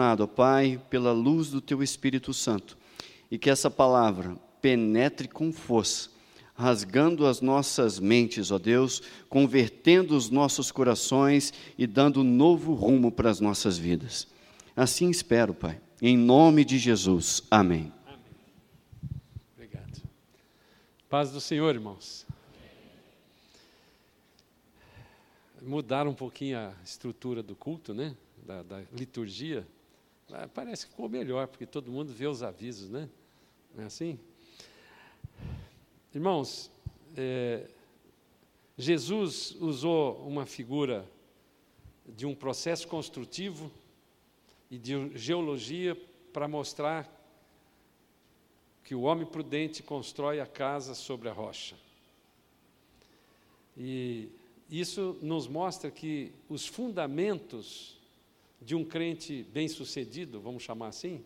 ó Pai, pela luz do Teu Espírito Santo, e que essa palavra penetre com força, rasgando as nossas mentes, ó Deus, convertendo os nossos corações e dando novo rumo para as nossas vidas. Assim espero, Pai. Em nome de Jesus. Amém. Amém. Obrigado. Paz do Senhor, irmãos. Mudar um pouquinho a estrutura do culto, né? Da, da liturgia. Ah, parece que ficou melhor, porque todo mundo vê os avisos, né? Não é assim? Irmãos, é, Jesus usou uma figura de um processo construtivo e de geologia para mostrar que o homem prudente constrói a casa sobre a rocha. E isso nos mostra que os fundamentos de um crente bem-sucedido, vamos chamar assim,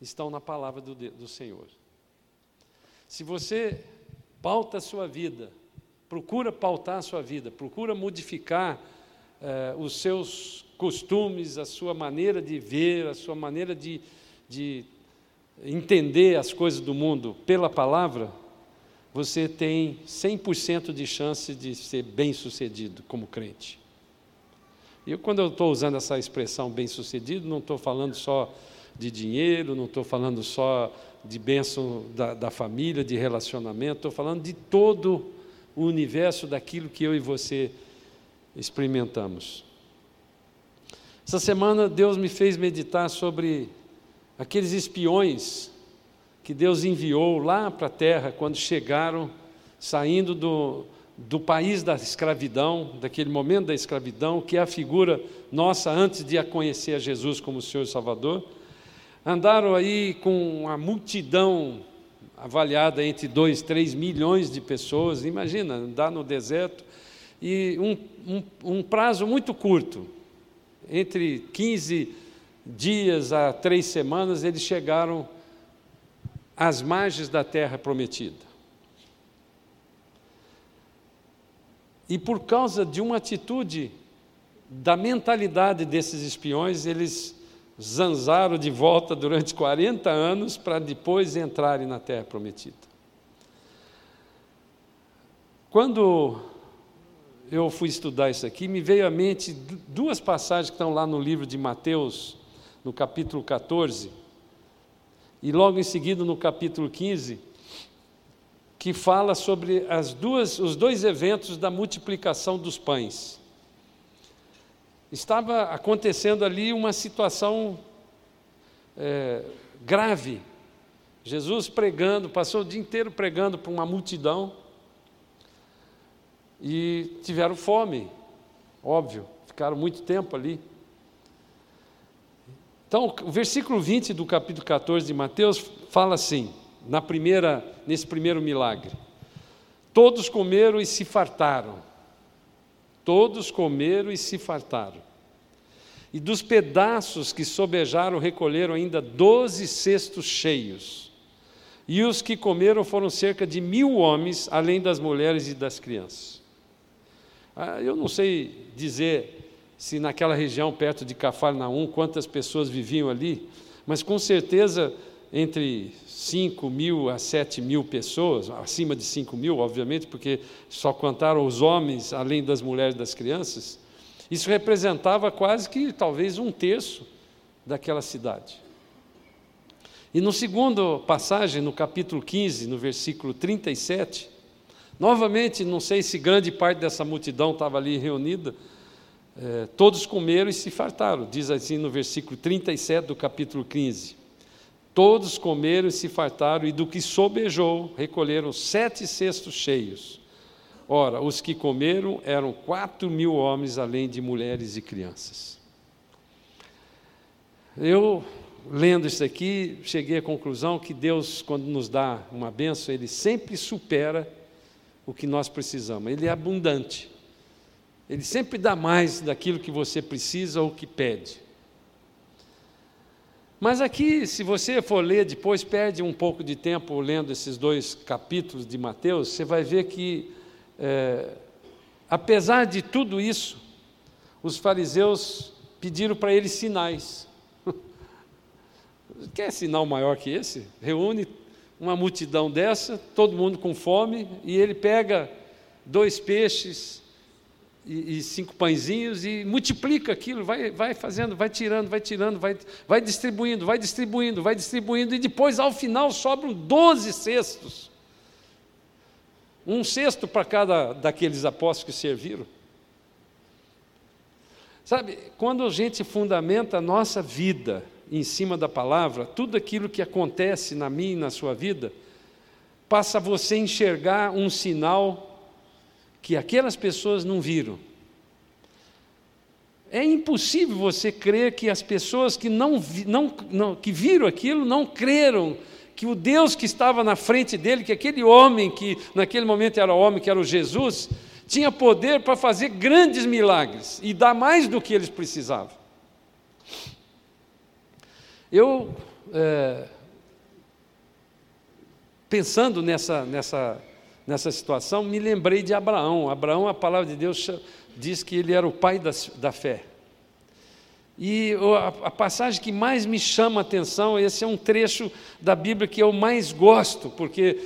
estão na palavra do, do Senhor. Se você pauta a sua vida, procura pautar a sua vida, procura modificar eh, os seus costumes, a sua maneira de ver, a sua maneira de, de entender as coisas do mundo pela palavra, você tem 100% de chance de ser bem-sucedido como crente. E quando eu estou usando essa expressão bem-sucedido, não estou falando só de dinheiro, não estou falando só de bênção da, da família, de relacionamento, estou falando de todo o universo daquilo que eu e você experimentamos. Essa semana Deus me fez meditar sobre aqueles espiões que Deus enviou lá para a terra quando chegaram, saindo do, do país da escravidão, daquele momento da escravidão, que é a figura nossa antes de a conhecer a Jesus como Senhor e Salvador Andaram aí com a multidão avaliada entre 2, 3 milhões de pessoas. Imagina, andar no deserto. E um, um, um prazo muito curto, entre 15 dias a três semanas, eles chegaram às margens da terra prometida. E por causa de uma atitude da mentalidade desses espiões, eles zanzaram de volta durante 40 anos para depois entrarem na terra prometida. Quando eu fui estudar isso aqui, me veio à mente duas passagens que estão lá no livro de Mateus, no capítulo 14, e logo em seguida no capítulo 15, que fala sobre as duas, os dois eventos da multiplicação dos pães estava acontecendo ali uma situação é, grave. Jesus pregando, passou o dia inteiro pregando para uma multidão e tiveram fome, óbvio, ficaram muito tempo ali. Então, o versículo 20 do capítulo 14 de Mateus fala assim, na primeira, nesse primeiro milagre: Todos comeram e se fartaram. Todos comeram e se fartaram. E dos pedaços que sobejaram, recolheram ainda doze cestos cheios. E os que comeram foram cerca de mil homens, além das mulheres e das crianças. Ah, eu não sei dizer se naquela região perto de Cafarnaum quantas pessoas viviam ali, mas com certeza entre 5 mil a 7 mil pessoas, acima de 5 mil, obviamente, porque só contaram os homens, além das mulheres e das crianças, isso representava quase que talvez um terço daquela cidade. E no segundo passagem, no capítulo 15, no versículo 37, novamente, não sei se grande parte dessa multidão estava ali reunida, é, todos comeram e se fartaram, diz assim no versículo 37 do capítulo 15. Todos comeram e se fartaram, e do que sobejou, recolheram sete cestos cheios. Ora, os que comeram eram quatro mil homens, além de mulheres e crianças. Eu, lendo isso aqui, cheguei à conclusão que Deus, quando nos dá uma benção, Ele sempre supera o que nós precisamos. Ele é abundante. Ele sempre dá mais daquilo que você precisa ou que pede. Mas aqui, se você for ler depois, perde um pouco de tempo lendo esses dois capítulos de Mateus, você vai ver que, é, apesar de tudo isso, os fariseus pediram para ele sinais. Quer sinal maior que esse? Reúne uma multidão dessa, todo mundo com fome, e ele pega dois peixes e, e, cinco pãezinhos e multiplica aquilo, vai, vai fazendo, vai tirando, vai tirando, vai, vai distribuindo, vai distribuindo, vai distribuindo, e depois ao final sobram doze cestos. Um cesto para cada daqueles apóstolos que serviram. Sabe, quando a gente fundamenta a nossa vida em cima da palavra, tudo aquilo que acontece na minha e na sua vida, passa a você enxergar um sinal que aquelas pessoas não viram. É impossível você crer que as pessoas que não, não, não, que viram aquilo não creram que o Deus que estava na frente dele, que aquele homem que naquele momento era homem, que era o Jesus, tinha poder para fazer grandes milagres e dar mais do que eles precisavam. Eu, é, pensando nessa, nessa, nessa situação, me lembrei de Abraão. Abraão, a palavra de Deus diz que ele era o pai da, da fé. E a, a passagem que mais me chama a atenção, esse é um trecho da Bíblia que eu mais gosto, porque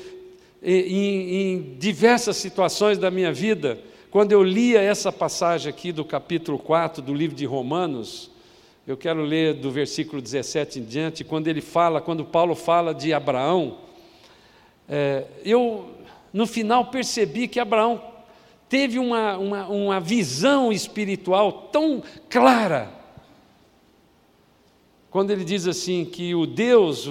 em, em diversas situações da minha vida, quando eu lia essa passagem aqui do capítulo 4 do livro de Romanos, eu quero ler do versículo 17 em diante, quando ele fala, quando Paulo fala de Abraão, é, eu no final percebi que Abraão teve uma, uma, uma visão espiritual tão clara quando ele diz assim que o Deus,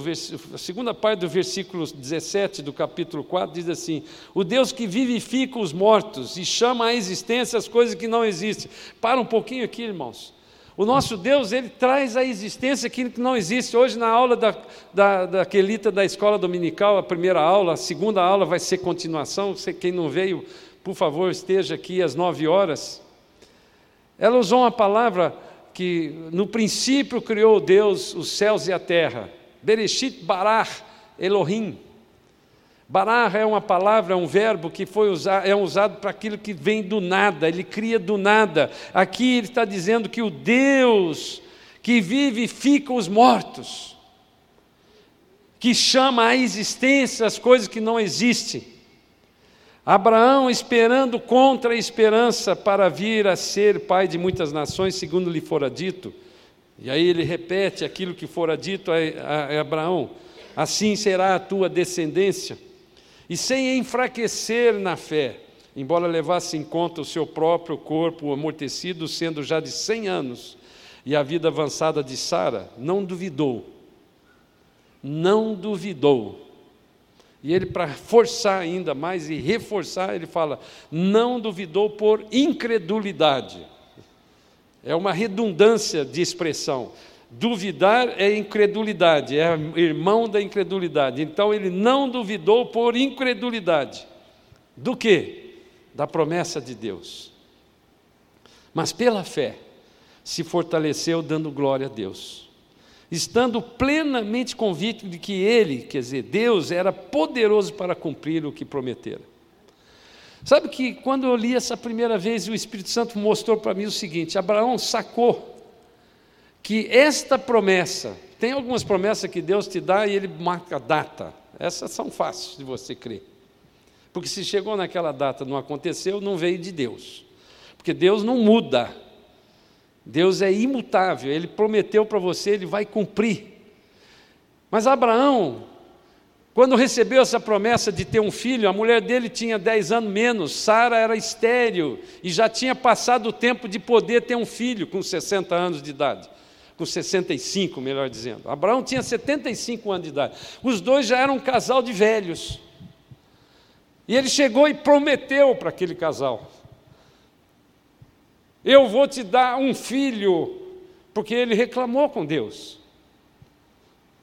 a segunda parte do versículo 17 do capítulo 4 diz assim: o Deus que vivifica os mortos e chama à existência as coisas que não existem. Para um pouquinho aqui, irmãos. O nosso Deus, ele traz à existência aquilo que não existe. Hoje, na aula da, da, da Quelita da escola dominical, a primeira aula, a segunda aula vai ser continuação. Quem não veio, por favor, esteja aqui às nove horas. Ela usou uma palavra que no princípio criou Deus os céus e a terra. Bereshit barar Elohim. Barar é uma palavra, é um verbo que foi usado, é usado para aquilo que vem do nada, ele cria do nada. Aqui ele está dizendo que o Deus que vivifica os mortos, que chama à existência as coisas que não existem, Abraão esperando contra a esperança para vir a ser pai de muitas nações, segundo lhe fora dito. E aí ele repete aquilo que fora dito a Abraão: assim será a tua descendência. E sem enfraquecer na fé, embora levasse em conta o seu próprio corpo amortecido, sendo já de cem anos, e a vida avançada de Sara, não duvidou, não duvidou e ele, para forçar ainda mais e reforçar, ele fala: não duvidou por incredulidade. É uma redundância de expressão. Duvidar é incredulidade, é irmão da incredulidade. Então ele não duvidou por incredulidade. Do que? Da promessa de Deus. Mas pela fé se fortaleceu dando glória a Deus estando plenamente convicto de que ele, quer dizer, Deus, era poderoso para cumprir o que prometera. Sabe que quando eu li essa primeira vez, o Espírito Santo mostrou para mim o seguinte: Abraão sacou que esta promessa, tem algumas promessas que Deus te dá e ele marca data, essas são fáceis de você crer. Porque se chegou naquela data não aconteceu, não veio de Deus. Porque Deus não muda. Deus é imutável, ele prometeu para você, ele vai cumprir. Mas Abraão, quando recebeu essa promessa de ter um filho, a mulher dele tinha 10 anos menos, Sara era estéril e já tinha passado o tempo de poder ter um filho com 60 anos de idade. Com 65, melhor dizendo. Abraão tinha 75 anos de idade. Os dois já eram um casal de velhos. E ele chegou e prometeu para aquele casal: eu vou te dar um filho, porque ele reclamou com Deus.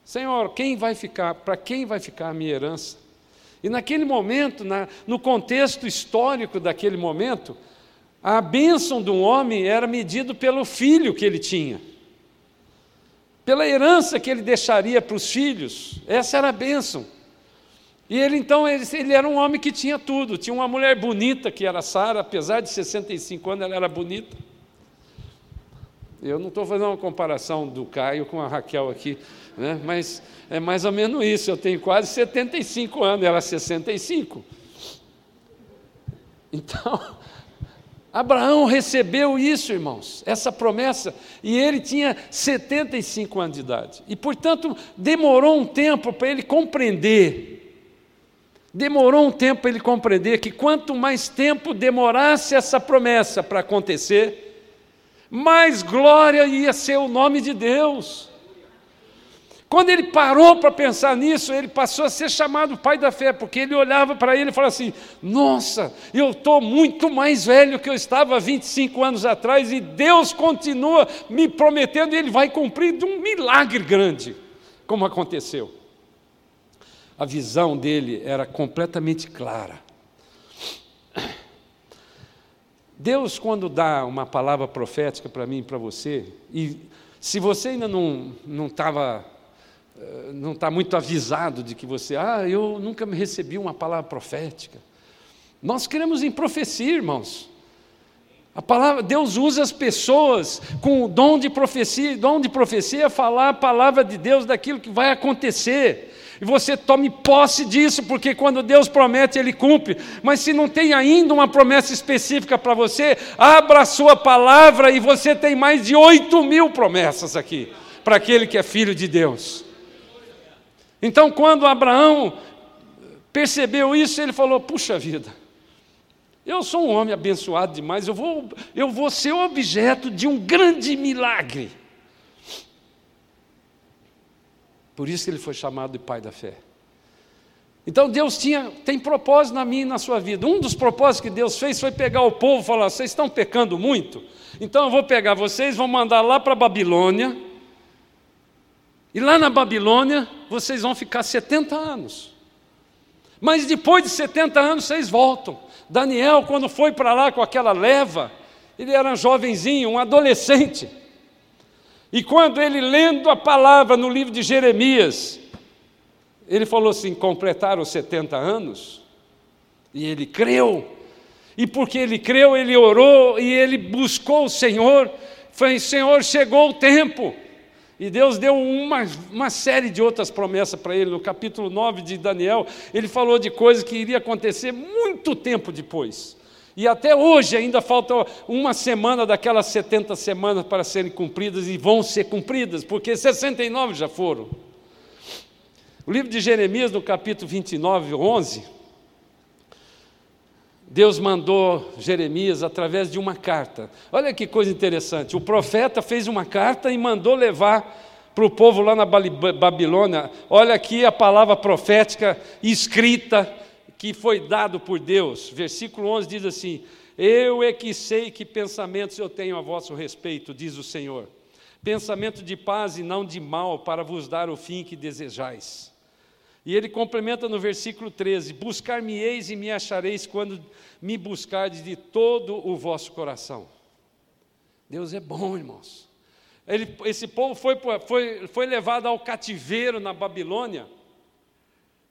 Senhor, quem vai ficar, para quem vai ficar a minha herança? E naquele momento, na, no contexto histórico daquele momento, a bênção de um homem era medida pelo filho que ele tinha, pela herança que ele deixaria para os filhos, essa era a bênção. E ele então, ele, ele, era um homem que tinha tudo. Tinha uma mulher bonita, que era Sara, apesar de 65 anos, ela era bonita. Eu não estou fazendo uma comparação do Caio com a Raquel aqui, né? mas é mais ou menos isso. Eu tenho quase 75 anos, ela 65. Então, Abraão recebeu isso, irmãos, essa promessa, e ele tinha 75 anos de idade. E, portanto, demorou um tempo para ele compreender. Demorou um tempo para ele compreender que quanto mais tempo demorasse essa promessa para acontecer, mais glória ia ser o nome de Deus. Quando ele parou para pensar nisso, ele passou a ser chamado pai da fé, porque ele olhava para ele e falava assim: Nossa, eu estou muito mais velho que eu estava 25 anos atrás, e Deus continua me prometendo, e Ele vai cumprir de um milagre grande, como aconteceu. A visão dele era completamente clara. Deus, quando dá uma palavra profética para mim e para você, e se você ainda não estava não está muito avisado de que você, ah, eu nunca me recebi uma palavra profética. Nós queremos em profecia, irmãos. A palavra, Deus usa as pessoas com o dom de profecia, dom de profecia é falar a palavra de Deus daquilo que vai acontecer e você tome posse disso, porque quando Deus promete, Ele cumpre. Mas se não tem ainda uma promessa específica para você, abra a sua palavra e você tem mais de 8 mil promessas aqui, para aquele que é filho de Deus. Então, quando Abraão percebeu isso, ele falou: Puxa vida, eu sou um homem abençoado demais, eu vou, eu vou ser objeto de um grande milagre. Por isso ele foi chamado de pai da fé. Então Deus tinha, tem propósito na minha e na sua vida. Um dos propósitos que Deus fez foi pegar o povo e falar: vocês estão pecando muito, então eu vou pegar vocês, vou mandar lá para a Babilônia. E lá na Babilônia vocês vão ficar 70 anos. Mas depois de 70 anos vocês voltam. Daniel, quando foi para lá com aquela leva, ele era um jovenzinho, um adolescente. E quando ele lendo a palavra no livro de Jeremias, ele falou assim: completaram 70 anos, e ele creu. E porque ele creu, ele orou e ele buscou o Senhor. Foi, Senhor, chegou o tempo. E Deus deu uma, uma série de outras promessas para ele. No capítulo 9 de Daniel, ele falou de coisas que iria acontecer muito tempo depois. E até hoje ainda falta uma semana daquelas 70 semanas para serem cumpridas e vão ser cumpridas, porque 69 já foram. O livro de Jeremias, no capítulo 29, 11, Deus mandou Jeremias através de uma carta. Olha que coisa interessante. O profeta fez uma carta e mandou levar para o povo lá na Babilônia. Olha aqui a palavra profética escrita que foi dado por Deus. Versículo 11 diz assim: Eu é que sei que pensamentos eu tenho a vosso respeito, diz o Senhor. Pensamento de paz e não de mal, para vos dar o fim que desejais. E ele complementa no versículo 13: Buscar-me-eis e me achareis quando me buscardes de todo o vosso coração. Deus é bom, irmãos. Ele, esse povo foi, foi, foi levado ao cativeiro na Babilônia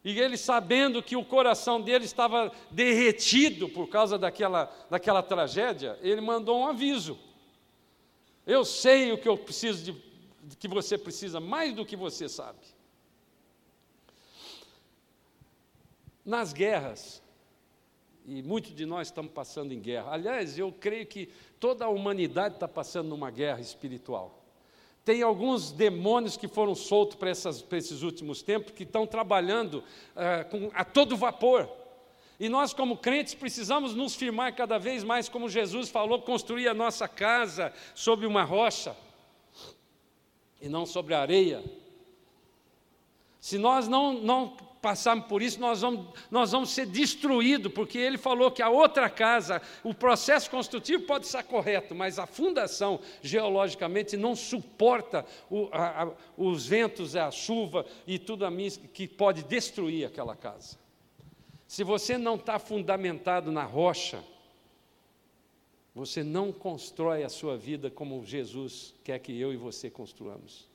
e ele, sabendo que o coração dele estava derretido por causa daquela, daquela tragédia, ele mandou um aviso. Eu sei o que eu preciso de, que você precisa, mais do que você sabe. Nas guerras, e muitos de nós estamos passando em guerra. Aliás, eu creio que toda a humanidade está passando numa guerra espiritual. Tem alguns demônios que foram soltos para, esses últimos tempos que estão trabalhando uh, com, a todo vapor. E nós, como crentes, precisamos nos firmar cada vez mais, como Jesus falou, construir a nossa casa sobre uma rocha e não sobre a areia. Se nós não, não passarmos por isso, nós vamos, nós vamos ser destruídos, porque ele falou que a outra casa, o processo construtivo pode estar correto, mas a fundação, geologicamente, não suporta o, a, a, os ventos, a chuva e tudo a mim que pode destruir aquela casa. Se você não está fundamentado na rocha, você não constrói a sua vida como Jesus quer que eu e você construamos.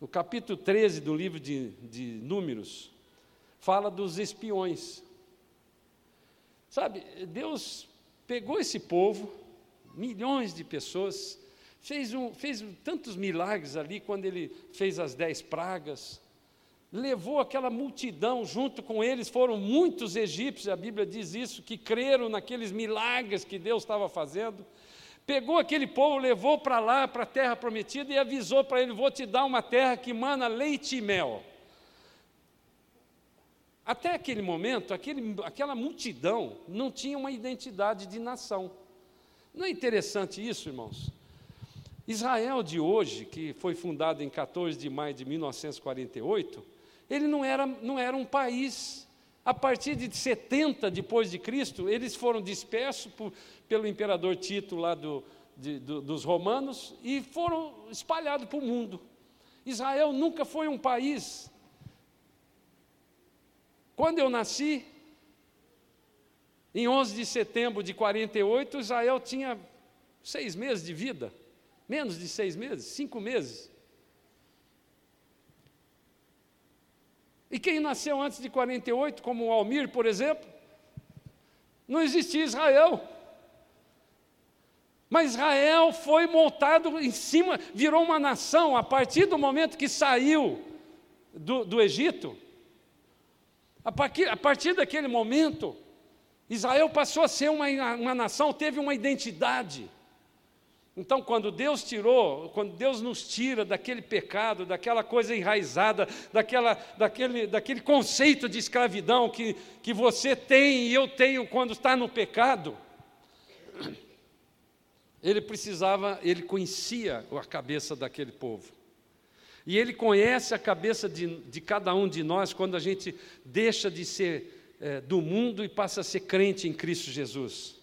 No capítulo 13 do livro de, de Números, fala dos espiões. Sabe, Deus pegou esse povo, milhões de pessoas, fez, um, fez tantos milagres ali quando ele fez as dez pragas, levou aquela multidão junto com eles, foram muitos egípcios, a Bíblia diz isso, que creram naqueles milagres que Deus estava fazendo. Pegou aquele povo, levou para lá, para a terra prometida, e avisou para ele: Vou te dar uma terra que mana leite e mel. Até aquele momento, aquele, aquela multidão não tinha uma identidade de nação. Não é interessante isso, irmãos? Israel de hoje, que foi fundado em 14 de maio de 1948, ele não era, não era um país. A partir de 70 depois de Cristo, eles foram dispersos por, pelo imperador Tito lá do, de, do, dos romanos e foram espalhados para o mundo. Israel nunca foi um país. Quando eu nasci, em 11 de setembro de 48, Israel tinha seis meses de vida, menos de seis meses, cinco meses. E quem nasceu antes de 48, como o Almir, por exemplo, não existia Israel. Mas Israel foi montado em cima, virou uma nação a partir do momento que saiu do, do Egito. A partir, a partir daquele momento, Israel passou a ser uma, uma nação, teve uma identidade. Então, quando Deus tirou, quando Deus nos tira daquele pecado, daquela coisa enraizada, daquela, daquele, daquele conceito de escravidão que, que você tem e eu tenho quando está no pecado, ele precisava, ele conhecia a cabeça daquele povo. E ele conhece a cabeça de, de cada um de nós quando a gente deixa de ser é, do mundo e passa a ser crente em Cristo Jesus.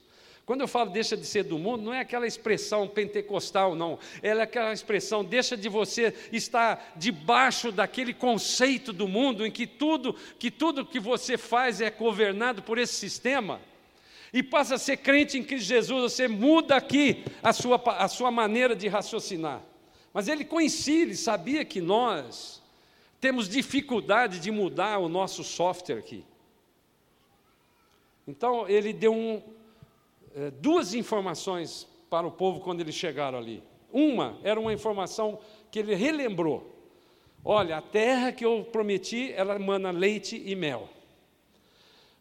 Quando eu falo deixa de ser do mundo, não é aquela expressão pentecostal, não. Ela é aquela expressão, deixa de você estar debaixo daquele conceito do mundo em que tudo que tudo que você faz é governado por esse sistema. E passa a ser crente em Cristo Jesus, você muda aqui a sua, a sua maneira de raciocinar. Mas ele conhecia, ele sabia que nós temos dificuldade de mudar o nosso software aqui. Então ele deu um, é, duas informações para o povo quando eles chegaram ali. Uma era uma informação que ele relembrou. Olha, a terra que eu prometi, ela mana leite e mel.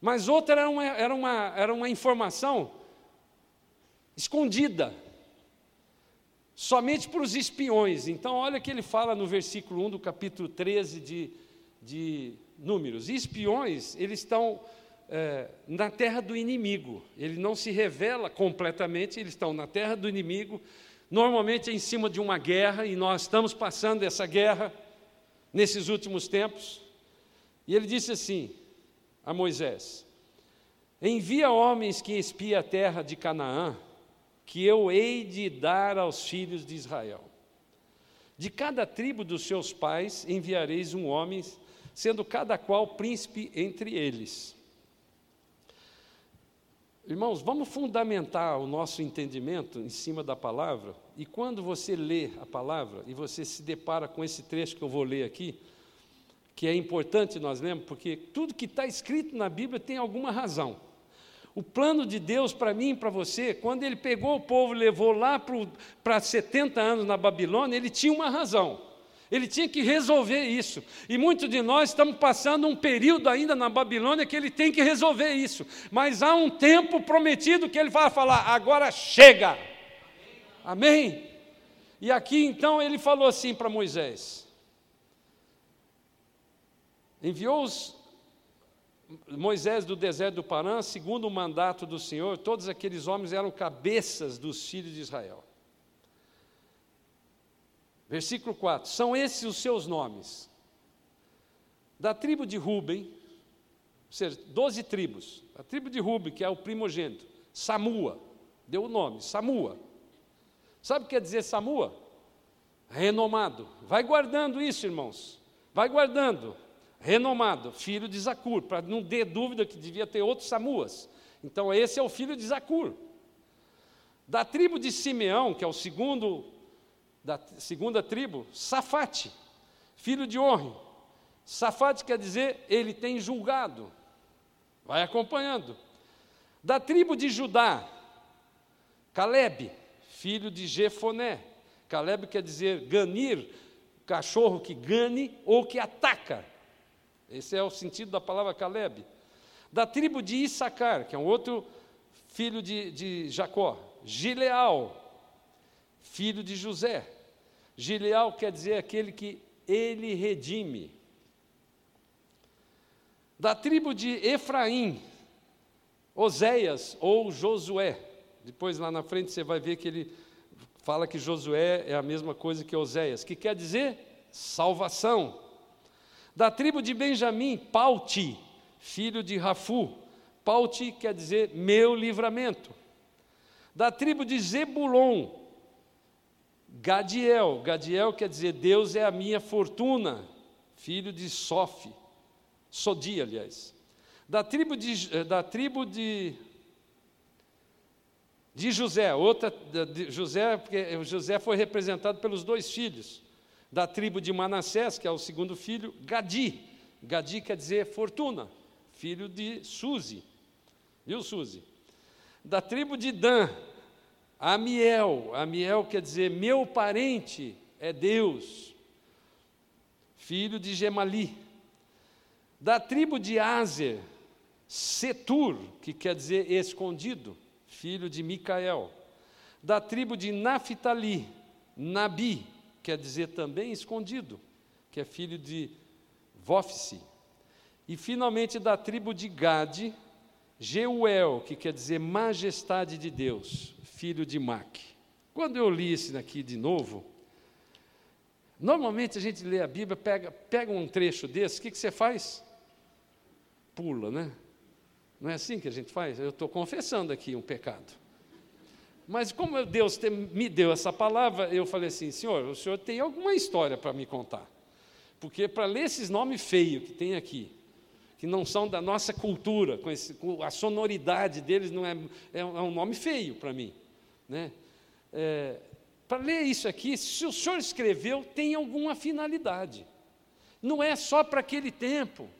Mas outra era uma, era uma, era uma informação escondida, somente para os espiões. Então, olha que ele fala no versículo 1 do capítulo 13 de, de Números: espiões, eles estão é, na terra do inimigo. Ele não se revela completamente, eles estão na terra do inimigo, normalmente é em cima de uma guerra, e nós estamos passando essa guerra nesses últimos tempos. E ele disse assim a Moisés: Envia homens que espiem a terra de Canaã, que eu hei de dar aos filhos de Israel. De cada tribo dos seus pais enviareis um homem, sendo cada qual príncipe entre eles. Irmãos, vamos fundamentar o nosso entendimento em cima da palavra, e quando você lê a palavra e você se depara com esse trecho que eu vou ler aqui, que é importante nós lembrarmos, porque tudo que está escrito na Bíblia tem alguma razão. O plano de Deus para mim e para você, quando ele pegou o povo e levou lá para 70 anos na Babilônia, ele tinha uma razão. Ele tinha que resolver isso. E muitos de nós estamos passando um período ainda na Babilônia que ele tem que resolver isso. Mas há um tempo prometido que ele vai falar: agora chega. Amém? E aqui então ele falou assim para Moisés: enviou os Moisés do deserto do Parã, segundo o mandato do Senhor, todos aqueles homens eram cabeças dos filhos de Israel. Versículo 4: São esses os seus nomes. Da tribo de Ruben, ou seja, doze tribos. A tribo de Ruben, que é o primogênito, Samua, deu o nome, Samua. Sabe o que quer dizer Samua? Renomado. Vai guardando isso, irmãos. Vai guardando. Renomado, filho de Zacur, para não ter dúvida que devia ter outros Samuas. Então, esse é o filho de Zacur. Da tribo de Simeão, que é o segundo da segunda tribo, Safate, filho de Orre. Safate quer dizer ele tem julgado. Vai acompanhando. Da tribo de Judá, Caleb, filho de Jefoné. Caleb quer dizer ganir, cachorro que gane ou que ataca. Esse é o sentido da palavra Caleb. Da tribo de Issacar, que é um outro filho de, de Jacó. Gileal, filho de José. Gileal quer dizer aquele que ele redime. Da tribo de Efraim, Oséias ou Josué. Depois lá na frente você vai ver que ele fala que Josué é a mesma coisa que Oséias, que quer dizer salvação. Da tribo de Benjamim, Pauti, filho de Rafu. Pauti quer dizer meu livramento. Da tribo de Zebulon, Gadiel. Gadiel quer dizer Deus é a minha fortuna, filho de Sof. Sodi, aliás. Da tribo de, eh, da tribo de, de José, outra de José, porque José foi representado pelos dois filhos da tribo de Manassés, que é o segundo filho, Gadi. Gadi quer dizer fortuna, filho de Suzi. Viu, Suzi? Da tribo de Dan, Amiel. Amiel quer dizer meu parente é Deus, filho de Gemali. Da tribo de Azer, Setur, que quer dizer escondido, filho de Micael. Da tribo de Naphtali, Nabi, quer dizer também escondido, que é filho de Vófice. E finalmente da tribo de Gade, Jeuel, que quer dizer majestade de Deus, filho de Mac. Quando eu li isso aqui de novo, normalmente a gente lê a Bíblia, pega, pega um trecho desse, o que, que você faz? Pula, né? Não é assim que a gente faz? Eu estou confessando aqui um pecado. Mas como Deus me deu essa palavra, eu falei assim, Senhor, o Senhor tem alguma história para me contar. Porque para ler esses nomes feios que tem aqui, que não são da nossa cultura, com, esse, com a sonoridade deles não é, é um nome feio para mim. Né? É, para ler isso aqui, se o Senhor escreveu, tem alguma finalidade. Não é só para aquele tempo.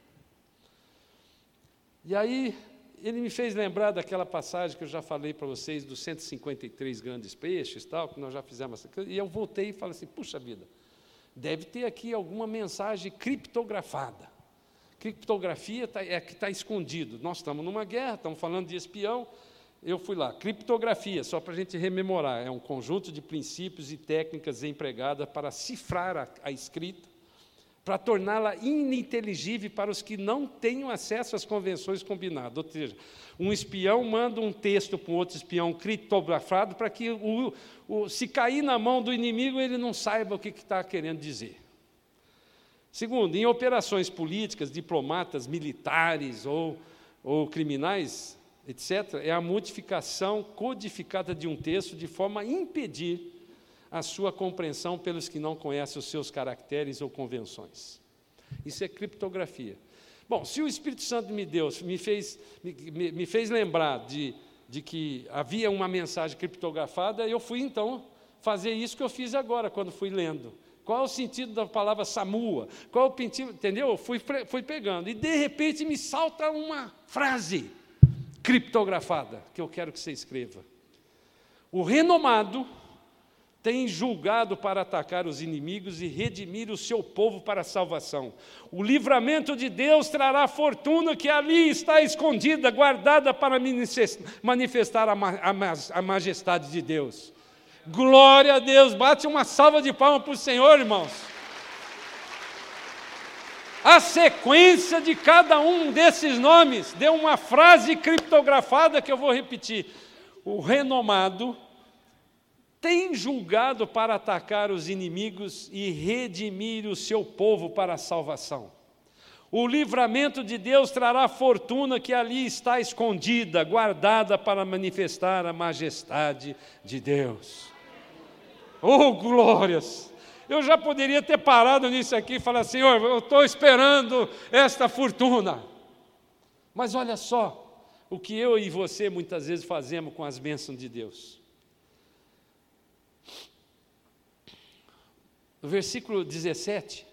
E aí ele me fez lembrar daquela passagem que eu já falei para vocês dos 153 grandes peixes, tal, que nós já fizemos. E eu voltei e falei assim: puxa vida, deve ter aqui alguma mensagem criptografada. Criptografia tá, é que está escondido. Nós estamos numa guerra, estamos falando de espião. Eu fui lá. Criptografia, só para a gente rememorar, é um conjunto de princípios e técnicas empregadas para cifrar a, a escrita para torná-la ininteligível para os que não tenham acesso às convenções combinadas. Ou seja, um espião manda um texto para um outro espião criptografado para que, o, o, se cair na mão do inimigo, ele não saiba o que está querendo dizer. Segundo, em operações políticas, diplomatas, militares ou, ou criminais, etc., é a modificação codificada de um texto de forma a impedir a sua compreensão pelos que não conhecem os seus caracteres ou convenções. Isso é criptografia. Bom, se o Espírito Santo me deu, me fez, me, me fez lembrar de, de que havia uma mensagem criptografada, eu fui então fazer isso que eu fiz agora, quando fui lendo. Qual é o sentido da palavra Samua? Qual é o entendeu? Eu fui, fui pegando. E de repente me salta uma frase criptografada que eu quero que você escreva. O renomado tem julgado para atacar os inimigos e redimir o seu povo para a salvação. O livramento de Deus trará fortuna que ali está escondida, guardada para manifestar a majestade de Deus. Glória a Deus, bate uma salva de palmas para o Senhor, irmãos. A sequência de cada um desses nomes deu uma frase criptografada que eu vou repetir. O renomado tem julgado para atacar os inimigos e redimir o seu povo para a salvação. O livramento de Deus trará fortuna que ali está escondida, guardada para manifestar a majestade de Deus. Oh, glórias! Eu já poderia ter parado nisso aqui e falar, Senhor, eu estou esperando esta fortuna. Mas olha só, o que eu e você muitas vezes fazemos com as bênçãos de Deus. No versículo 17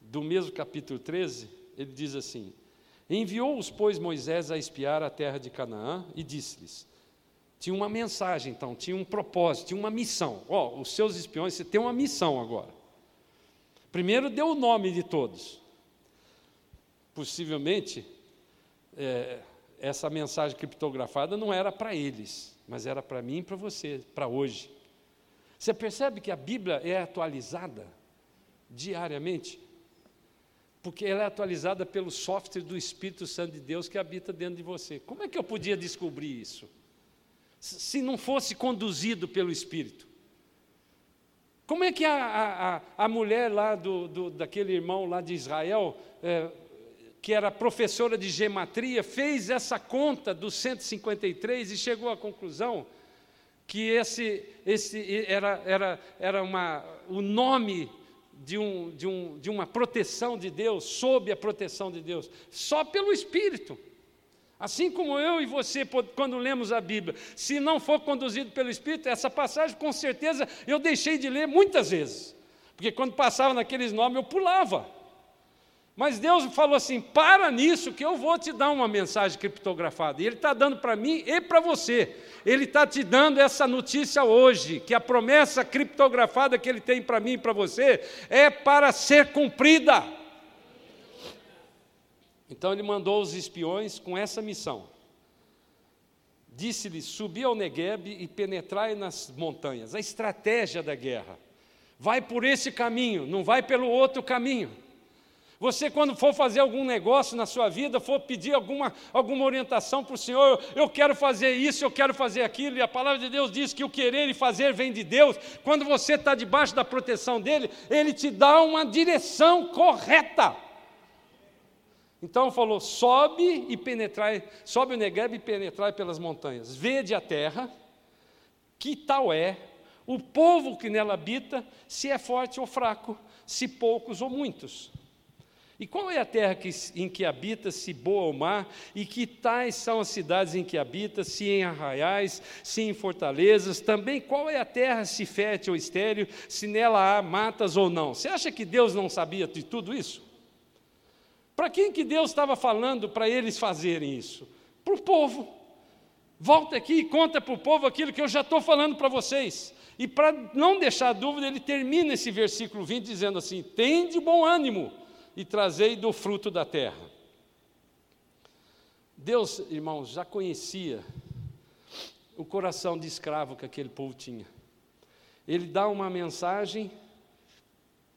do mesmo capítulo 13, ele diz assim: Enviou-os, pois, Moisés a espiar a terra de Canaã e disse-lhes: Tinha uma mensagem, então, tinha um propósito, tinha uma missão. Ó, oh, os seus espiões, você tem uma missão agora. Primeiro deu o nome de todos. Possivelmente, é, essa mensagem criptografada não era para eles, mas era para mim e para você, para hoje. Você percebe que a Bíblia é atualizada diariamente? Porque ela é atualizada pelo software do Espírito Santo de Deus que habita dentro de você. Como é que eu podia descobrir isso? Se não fosse conduzido pelo Espírito. Como é que a, a, a mulher lá do, do, daquele irmão lá de Israel, é, que era professora de gematria, fez essa conta dos 153 e chegou à conclusão que esse, esse era, era, era uma, o nome de, um, de, um, de uma proteção de Deus, sob a proteção de Deus, só pelo Espírito. Assim como eu e você, quando lemos a Bíblia, se não for conduzido pelo Espírito, essa passagem com certeza eu deixei de ler muitas vezes, porque quando passava naqueles nomes eu pulava. Mas Deus falou assim: para nisso, que eu vou te dar uma mensagem criptografada. E Ele está dando para mim e para você. Ele está te dando essa notícia hoje: que a promessa criptografada que Ele tem para mim e para você é para ser cumprida. Então Ele mandou os espiões com essa missão. Disse-lhes: subi ao Negueb e penetrai nas montanhas. A estratégia da guerra. Vai por esse caminho, não vai pelo outro caminho. Você, quando for fazer algum negócio na sua vida, for pedir alguma, alguma orientação para o Senhor, eu quero fazer isso, eu quero fazer aquilo, e a palavra de Deus diz que o querer e fazer vem de Deus. Quando você está debaixo da proteção dele, ele te dá uma direção correta. Então falou: sobe e penetrai, sobe o Negev e penetrai pelas montanhas, vede a terra, que tal é, o povo que nela habita, se é forte ou fraco, se poucos ou muitos. E qual é a terra que, em que habita, se boa ou má? E que tais são as cidades em que habita, se em arraiais, se em fortalezas? Também qual é a terra, se fértil ou estéril, se nela há matas ou não? Você acha que Deus não sabia de tudo isso? Para quem que Deus estava falando para eles fazerem isso? Para o povo. Volta aqui e conta para o povo aquilo que eu já estou falando para vocês. E para não deixar dúvida, ele termina esse versículo 20 dizendo assim: tem de bom ânimo e trazei do fruto da terra. Deus, irmãos, já conhecia o coração de escravo que aquele povo tinha. Ele dá uma mensagem,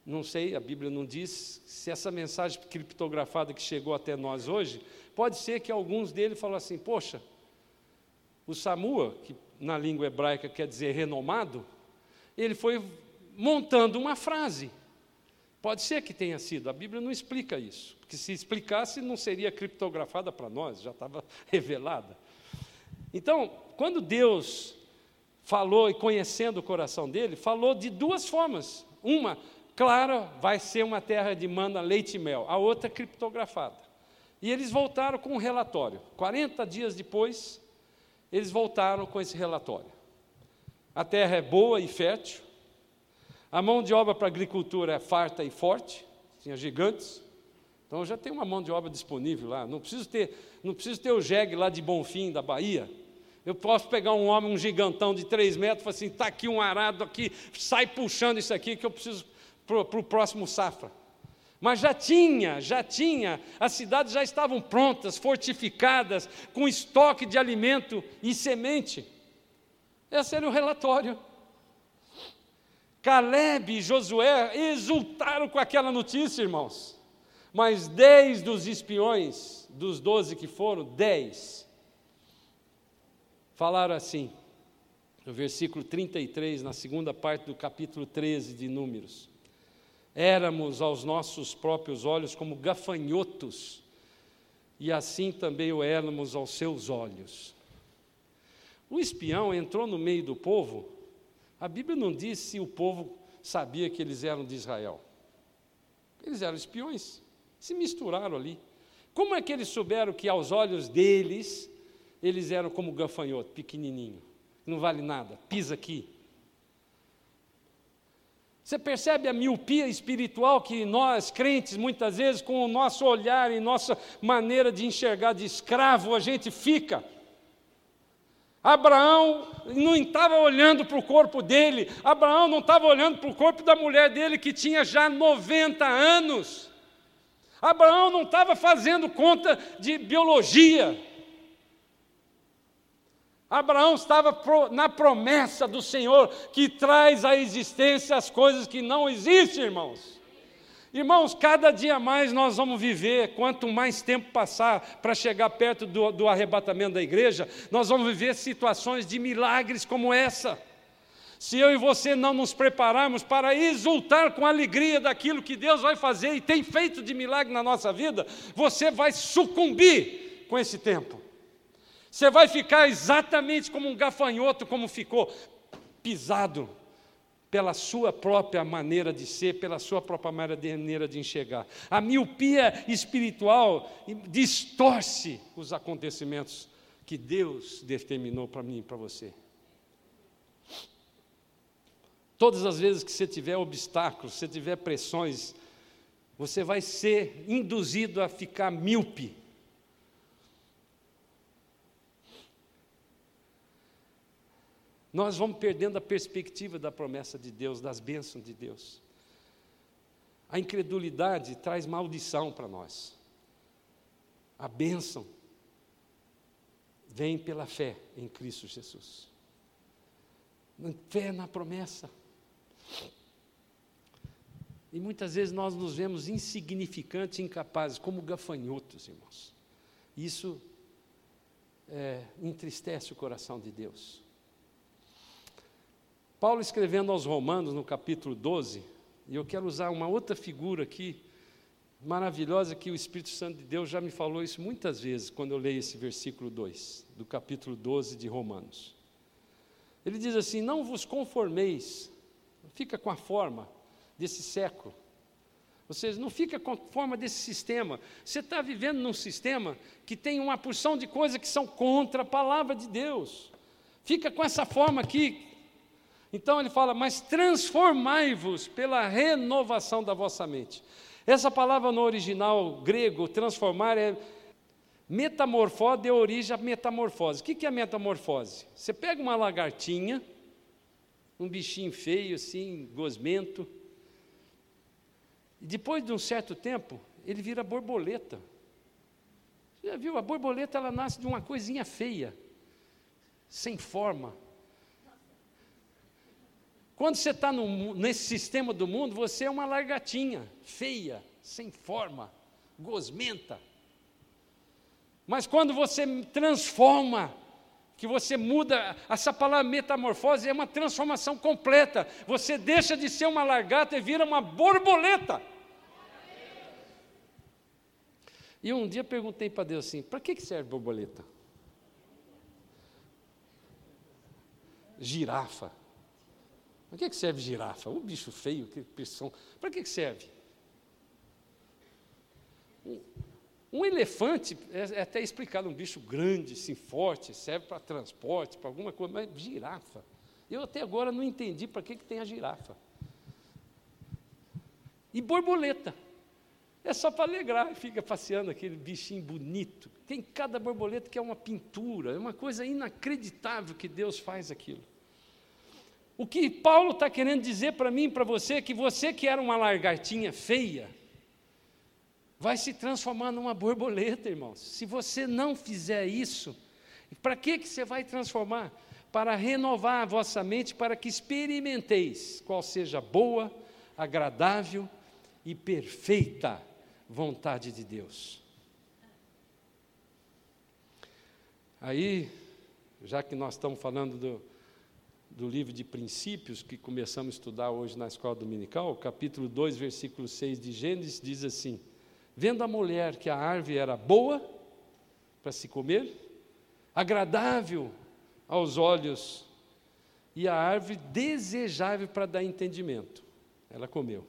não sei, a Bíblia não diz, se essa mensagem criptografada que chegou até nós hoje, pode ser que alguns deles falam assim: poxa, o Samua, que na língua hebraica quer dizer renomado, ele foi montando uma frase. Pode ser que tenha sido, a Bíblia não explica isso, porque se explicasse não seria criptografada para nós, já estava revelada. Então, quando Deus falou e conhecendo o coração dele, falou de duas formas. Uma, clara, vai ser uma terra de mana, leite e mel. A outra, criptografada. E eles voltaram com um relatório. 40 dias depois, eles voltaram com esse relatório. A terra é boa e fértil, a mão de obra para agricultura é farta e forte, tinha gigantes. Então já tem uma mão de obra disponível lá. Não preciso ter, não preciso ter o jegue lá de Bonfim, da Bahia. Eu posso pegar um homem, um gigantão de três metros, e falar assim: está aqui um arado aqui, sai puxando isso aqui que eu preciso para o próximo safra. Mas já tinha, já tinha, as cidades já estavam prontas, fortificadas, com estoque de alimento e semente. Esse era o relatório. Caleb e Josué exultaram com aquela notícia, irmãos. Mas dez dos espiões, dos doze que foram, dez, falaram assim, no versículo 33, na segunda parte do capítulo 13 de Números: Éramos aos nossos próprios olhos como gafanhotos, e assim também o éramos aos seus olhos. O espião entrou no meio do povo a Bíblia não diz se o povo sabia que eles eram de Israel. Eles eram espiões, se misturaram ali. Como é que eles souberam que aos olhos deles eles eram como gafanhoto, pequenininho, não vale nada, pisa aqui. Você percebe a miopia espiritual que nós, crentes, muitas vezes, com o nosso olhar e nossa maneira de enxergar de escravo, a gente fica. Abraão não estava olhando para o corpo dele, Abraão não estava olhando para o corpo da mulher dele que tinha já 90 anos. Abraão não estava fazendo conta de biologia. Abraão estava na promessa do Senhor que traz à existência as coisas que não existem, irmãos. Irmãos, cada dia mais nós vamos viver, quanto mais tempo passar para chegar perto do, do arrebatamento da igreja, nós vamos viver situações de milagres como essa. Se eu e você não nos prepararmos para exultar com alegria daquilo que Deus vai fazer e tem feito de milagre na nossa vida, você vai sucumbir com esse tempo. Você vai ficar exatamente como um gafanhoto, como ficou, pisado pela sua própria maneira de ser, pela sua própria maneira de enxergar. A miopia espiritual distorce os acontecimentos que Deus determinou para mim e para você. Todas as vezes que você tiver obstáculos, você tiver pressões, você vai ser induzido a ficar míope. Nós vamos perdendo a perspectiva da promessa de Deus, das bênçãos de Deus. A incredulidade traz maldição para nós. A bênção vem pela fé em Cristo Jesus. Fé na promessa. E muitas vezes nós nos vemos insignificantes, incapazes, como gafanhotos, irmãos. Isso é, entristece o coração de Deus. Paulo escrevendo aos Romanos, no capítulo 12, e eu quero usar uma outra figura aqui, maravilhosa, que o Espírito Santo de Deus já me falou isso muitas vezes, quando eu leio esse versículo 2, do capítulo 12 de Romanos. Ele diz assim: Não vos conformeis, fica com a forma desse século. Ou seja, não fica com a forma desse sistema. Você está vivendo num sistema que tem uma porção de coisas que são contra a palavra de Deus. Fica com essa forma aqui, então ele fala, mas transformai-vos pela renovação da vossa mente. Essa palavra no original grego, transformar, é metamorfose, de origem a metamorfose. O que é metamorfose? Você pega uma lagartinha, um bichinho feio, assim, gosmento, e depois de um certo tempo, ele vira borboleta. Você já viu? A borboleta ela nasce de uma coisinha feia, sem forma quando você está nesse sistema do mundo, você é uma largatinha, feia, sem forma, gosmenta. Mas quando você transforma, que você muda, essa palavra metamorfose é uma transformação completa. Você deixa de ser uma largata e vira uma borboleta. E um dia perguntei para Deus assim: para que serve borboleta? Girafa. Para que serve girafa? Um bicho feio, que pressão. Para que serve? Um, elefante, é, é, até explicado, um bicho grande, assim, forte, serve para transporte, para alguma coisa, mas girafa. Eu até agora não entendi para que, que tem a girafa. E borboleta. É só para alegrar, fica passeando aquele bichinho bonito. Tem cada borboleta que é uma pintura, é uma coisa inacreditável que Deus faz aquilo. O que Paulo está querendo dizer para mim para você é que você que era uma lagartinha feia, vai se transformar numa borboleta, irmãos. Se você não fizer isso, para que, que você vai transformar? Para renovar a vossa mente, para que experimenteis qual seja a boa, agradável e perfeita vontade de Deus. Aí, já que nós estamos falando do, do livro de Princípios, que começamos a estudar hoje na escola dominical, capítulo 2, versículo 6 de Gênesis, diz assim: Vendo a mulher que a árvore era boa para se comer, agradável aos olhos, e a árvore desejável para dar entendimento, ela comeu.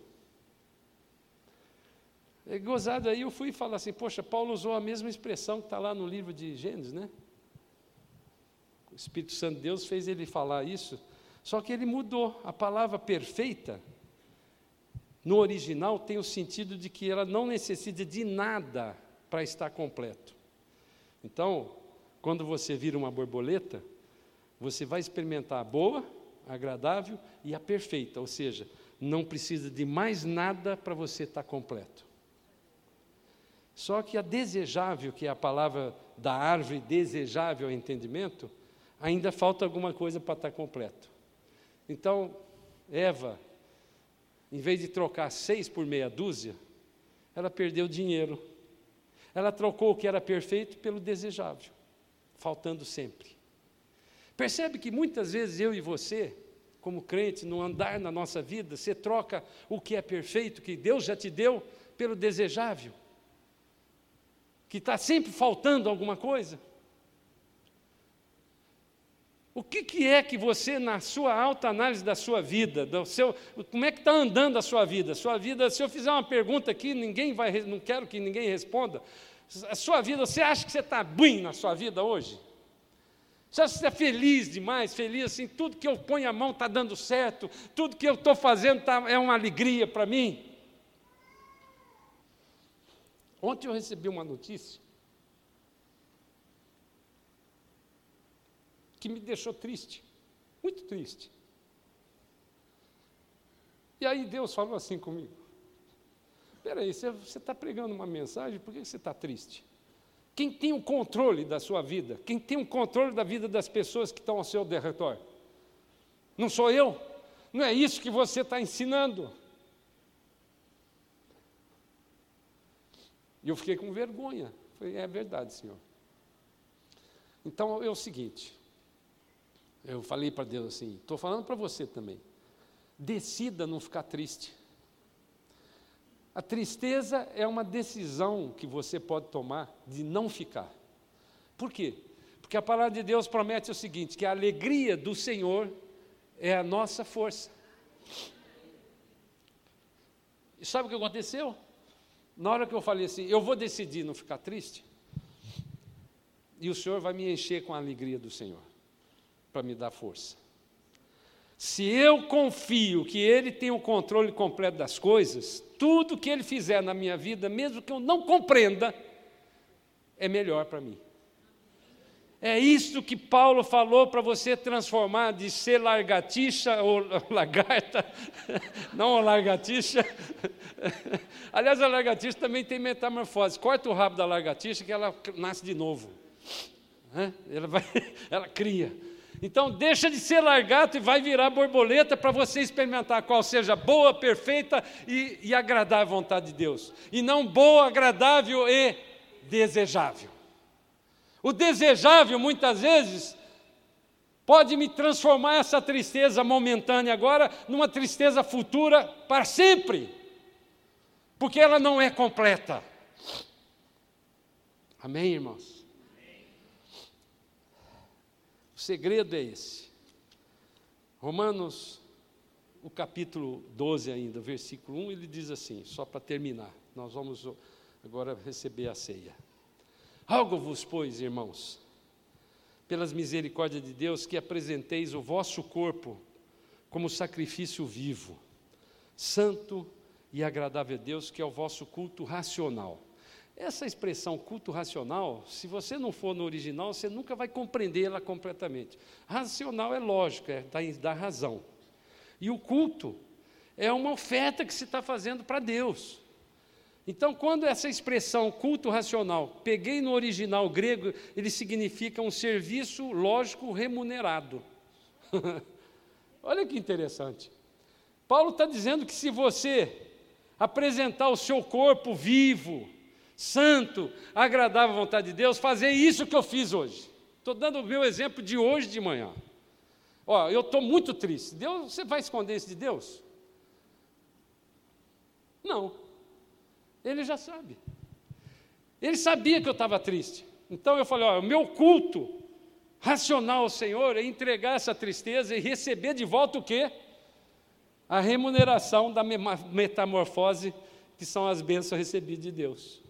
É gozado aí, eu fui falar assim, poxa, Paulo usou a mesma expressão que está lá no livro de Gênesis, né? Espírito Santo de Deus fez ele falar isso, só que ele mudou. A palavra perfeita, no original, tem o sentido de que ela não necessita de nada para estar completo. Então, quando você vira uma borboleta, Você vai experimentar a boa, a agradável e a perfeita, ou seja, não precisa de mais nada para você estar completo. Só que a desejável, que é a palavra da árvore desejável ao entendimento, ainda falta alguma coisa para estar completo. Então, Eva, em vez de trocar seis por meia dúzia, ela perdeu dinheiro. Ela trocou o que era perfeito pelo desejável, faltando sempre. Percebe que muitas vezes eu e você, como crente, no andar na nossa vida, você troca o que é perfeito, que Deus já te deu, pelo desejável, que está sempre faltando alguma coisa. O que, que, é que você, na sua alta análise da sua vida, do seu, como é que está andando a sua vida? Sua vida, se eu fizer uma pergunta aqui, ninguém vai, não quero que ninguém responda. A sua vida, você acha que você está bem na sua vida hoje? Você acha que você está feliz demais, feliz assim, tudo que eu ponho a mão está dando certo, tudo que eu estou fazendo tá, é uma alegria para mim? Ontem eu recebi uma notícia que me deixou triste, muito triste. E aí Deus falou assim comigo: Espera aí, você está pregando uma mensagem, por que você está triste? Quem tem o controle da sua vida? Quem tem o controle da vida das pessoas que estão ao seu derredor? Não sou eu? Não é isso que você está ensinando? E eu fiquei com vergonha. Falei, é verdade, senhor. Então é o seguinte. Eu falei para Deus assim: estou falando para você também. Decida não ficar triste. A tristeza é uma decisão que você pode tomar de não ficar. Por quê? Porque a palavra de Deus promete o seguinte: que a alegria do Senhor é a nossa força. E sabe o que aconteceu? Na hora que eu falei assim, eu vou decidir não ficar triste, e o Senhor vai me encher com a alegria do Senhor, para me dar força. Se eu confio que Ele tem o controle completo das coisas, tudo que Ele fizer na minha vida, mesmo que eu não compreenda, é melhor para mim. É isso que Paulo falou para você transformar de ser largatixa ou lagarta, não largatixa. Aliás, a largatixa também tem metamorfose. Corta o rabo da largatixa que ela nasce de novo. Ela, vai, ela cria. Então, deixa de ser largato e vai virar borboleta para você experimentar qual seja boa, perfeita e, e agradável a vontade de Deus. E não boa, agradável e desejável. O desejável, muitas vezes, pode me transformar essa tristeza momentânea agora numa tristeza futura para sempre, porque ela não é completa. Amém, irmãos? O segredo é esse. Romanos, o capítulo 12 ainda, versículo 1, ele diz assim, só para terminar, nós vamos agora receber a ceia. Rogo-vos, pois, irmãos, pelas misericórdias de Deus, que apresenteis o vosso corpo como sacrifício vivo, santo e agradável a Deus, que é o vosso culto racional. Essa expressão culto racional, se você não for no original, você nunca vai compreendê-la completamente. Racional é lógica, é da, da razão. E o culto é uma oferta que se está fazendo para Deus. Então, quando essa expressão culto racional, peguei no original grego, ele significa um serviço lógico remunerado. Olha que interessante. Paulo está dizendo que se você apresentar o seu corpo vivo, santo, agradável à vontade de Deus, fazer isso que eu fiz hoje. Estou dando o meu exemplo de hoje de manhã. Ó, eu estou muito triste. Deus, você vai esconder isso de Deus? Não. Ele já sabe. Ele sabia que eu estava triste. Então eu falei: ó, o meu culto racional ao Senhor é entregar essa tristeza e receber de volta o quê? A remuneração da metamorfose, que são as bênçãos recebidas de Deus.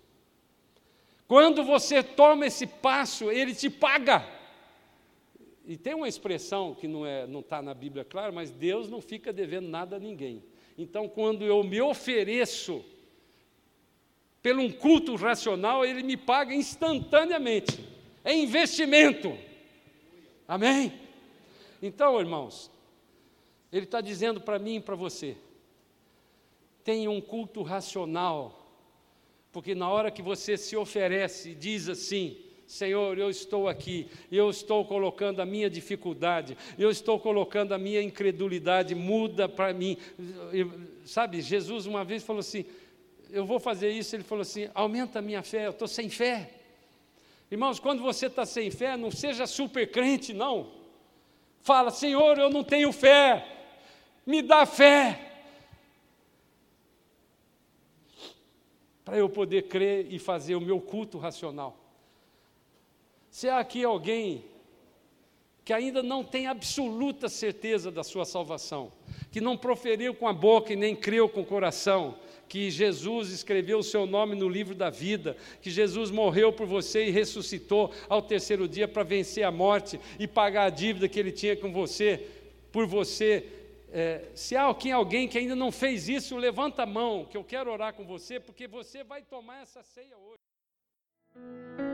Quando você toma esse passo, ele te paga. E tem uma expressão que não é, não está na Bíblia, claro, mas Deus não fica devendo nada a ninguém. Então, quando eu me ofereço pelo um culto racional, ele me paga instantaneamente. É investimento. Amém? Então, irmãos, ele está dizendo para mim e para você: tenha um culto racional, porque na hora que você se oferece e diz assim, Senhor, eu estou aqui, eu estou colocando a minha dificuldade, eu estou colocando a minha incredulidade, muda para mim. Eu, sabe, Jesus uma vez falou assim: Eu vou fazer isso. Ele falou assim: Aumenta a minha fé, eu estou sem fé. Irmãos, quando você está sem fé, não seja super crente, não. Fala, Senhor, eu não tenho fé, me dá fé. Para eu poder crer e fazer o meu culto racional. Se há aqui alguém que ainda não tem absoluta certeza da sua salvação, que não proferiu com a boca e nem creu com o coração, que Jesus escreveu o seu nome no livro da vida, que Jesus morreu por você e ressuscitou ao terceiro dia para vencer a morte e pagar a dívida que ele tinha com você, por você. É, se há aqui alguém que ainda não fez isso, levanta a mão, que eu quero orar com você, porque você vai tomar essa ceia hoje.